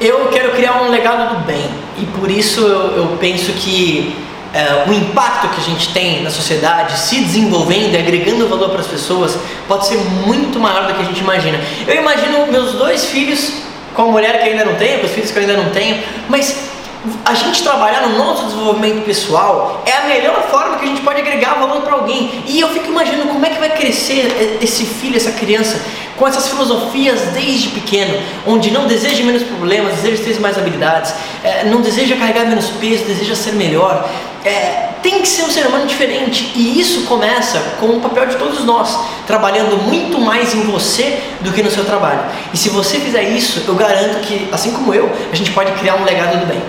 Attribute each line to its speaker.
Speaker 1: Eu quero criar um legado do bem e por isso eu, eu penso que é, o impacto que a gente tem na sociedade, se desenvolvendo e agregando valor para as pessoas, pode ser muito maior do que a gente imagina. Eu imagino meus dois filhos com a mulher que ainda não tenho, com os filhos que eu ainda não tenho, mas a gente trabalhar no nosso desenvolvimento pessoal é a melhor pode agregar valor para alguém. E eu fico imaginando como é que vai crescer esse filho, essa criança, com essas filosofias desde pequeno, onde não deseja menos problemas, deseja ter mais habilidades, é, não deseja carregar menos peso, deseja ser melhor. É, tem que ser um ser humano diferente e isso começa com o papel de todos nós, trabalhando muito mais em você do que no seu trabalho. E se você fizer isso, eu garanto que, assim como eu, a gente pode criar um legado do bem.